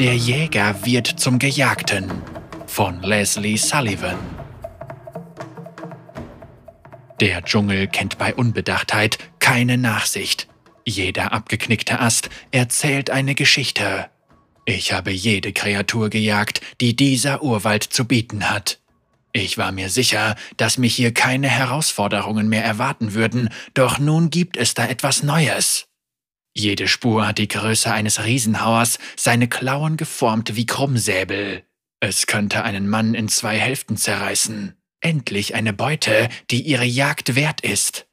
Der Jäger wird zum Gejagten von Leslie Sullivan. Der Dschungel kennt bei Unbedachtheit keine Nachsicht. Jeder abgeknickte Ast erzählt eine Geschichte. Ich habe jede Kreatur gejagt, die dieser Urwald zu bieten hat. Ich war mir sicher, dass mich hier keine Herausforderungen mehr erwarten würden, doch nun gibt es da etwas Neues. Jede Spur hat die Größe eines Riesenhauers, seine Klauen geformt wie Krummsäbel. Es könnte einen Mann in zwei Hälften zerreißen. Endlich eine Beute, die ihre Jagd wert ist.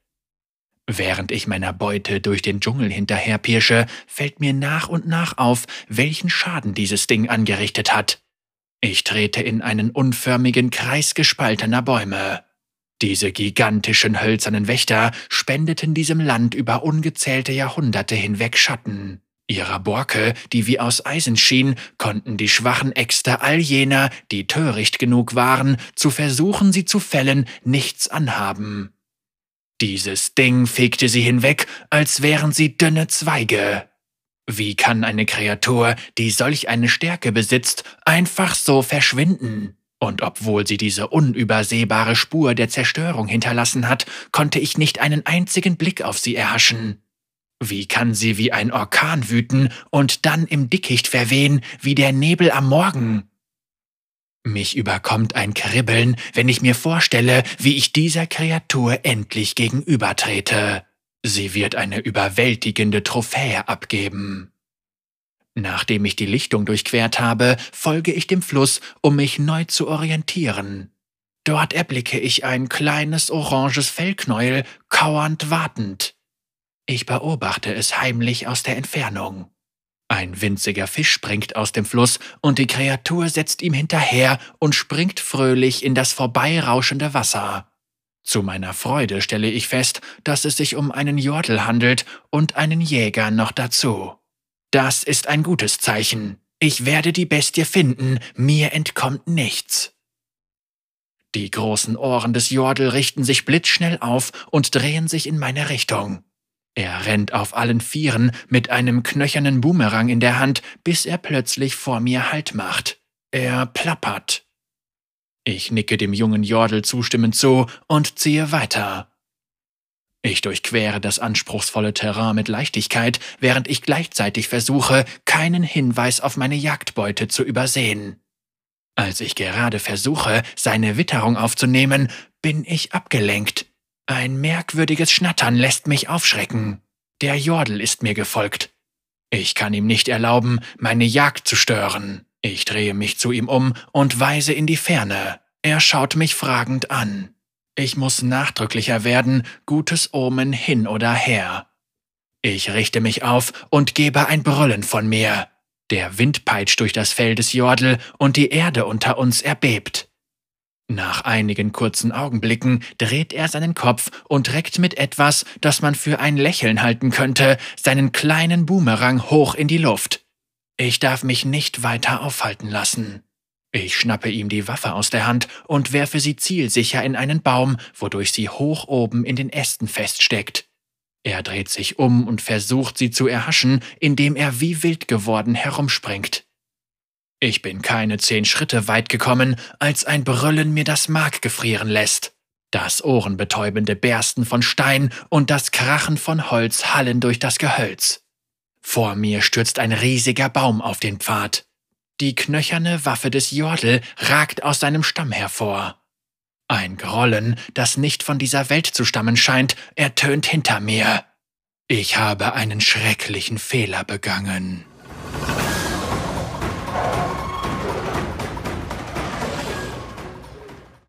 Während ich meiner Beute durch den Dschungel hinterherpirsche, fällt mir nach und nach auf, welchen Schaden dieses Ding angerichtet hat. Ich trete in einen unförmigen Kreis gespaltener Bäume. Diese gigantischen hölzernen Wächter spendeten diesem Land über ungezählte Jahrhunderte hinweg Schatten. Ihrer Borke, die wie aus Eisen schien, konnten die schwachen Äxte all jener, die töricht genug waren, zu versuchen, sie zu fällen, nichts anhaben. Dieses Ding fegte sie hinweg, als wären sie dünne Zweige. Wie kann eine Kreatur, die solch eine Stärke besitzt, einfach so verschwinden? Und obwohl sie diese unübersehbare Spur der Zerstörung hinterlassen hat, konnte ich nicht einen einzigen Blick auf sie erhaschen. Wie kann sie wie ein Orkan wüten und dann im Dickicht verwehen wie der Nebel am Morgen? Mich überkommt ein Kribbeln, wenn ich mir vorstelle, wie ich dieser Kreatur endlich gegenübertrete. Sie wird eine überwältigende Trophäe abgeben. Nachdem ich die Lichtung durchquert habe, folge ich dem Fluss, um mich neu zu orientieren. Dort erblicke ich ein kleines oranges Fellknäuel, kauernd wartend. Ich beobachte es heimlich aus der Entfernung. Ein winziger Fisch springt aus dem Fluss und die Kreatur setzt ihm hinterher und springt fröhlich in das vorbeirauschende Wasser. Zu meiner Freude stelle ich fest, dass es sich um einen Jordel handelt und einen Jäger noch dazu. Das ist ein gutes Zeichen. Ich werde die Bestie finden, mir entkommt nichts. Die großen Ohren des Jordel richten sich blitzschnell auf und drehen sich in meine Richtung. Er rennt auf allen Vieren mit einem knöchernen Boomerang in der Hand, bis er plötzlich vor mir Halt macht. Er plappert. Ich nicke dem jungen Jordel zustimmend zu und ziehe weiter. Ich durchquere das anspruchsvolle Terrain mit Leichtigkeit, während ich gleichzeitig versuche, keinen Hinweis auf meine Jagdbeute zu übersehen. Als ich gerade versuche, seine Witterung aufzunehmen, bin ich abgelenkt. Ein merkwürdiges Schnattern lässt mich aufschrecken. Der Jordel ist mir gefolgt. Ich kann ihm nicht erlauben, meine Jagd zu stören. Ich drehe mich zu ihm um und weise in die Ferne. Er schaut mich fragend an. Ich muss nachdrücklicher werden, gutes Omen hin oder her. Ich richte mich auf und gebe ein Brüllen von mir. Der Wind peitscht durch das Fell des Jordel und die Erde unter uns erbebt. Nach einigen kurzen Augenblicken dreht er seinen Kopf und reckt mit etwas, das man für ein Lächeln halten könnte, seinen kleinen Boomerang hoch in die Luft. Ich darf mich nicht weiter aufhalten lassen. Ich schnappe ihm die Waffe aus der Hand und werfe sie zielsicher in einen Baum, wodurch sie hoch oben in den Ästen feststeckt. Er dreht sich um und versucht sie zu erhaschen, indem er wie wild geworden herumspringt. Ich bin keine zehn Schritte weit gekommen, als ein Brüllen mir das Mark gefrieren lässt. Das ohrenbetäubende Bersten von Stein und das Krachen von Holz hallen durch das Gehölz. Vor mir stürzt ein riesiger Baum auf den Pfad. Die knöcherne Waffe des Jordel ragt aus seinem Stamm hervor. Ein Grollen, das nicht von dieser Welt zu stammen scheint, ertönt hinter mir. Ich habe einen schrecklichen Fehler begangen.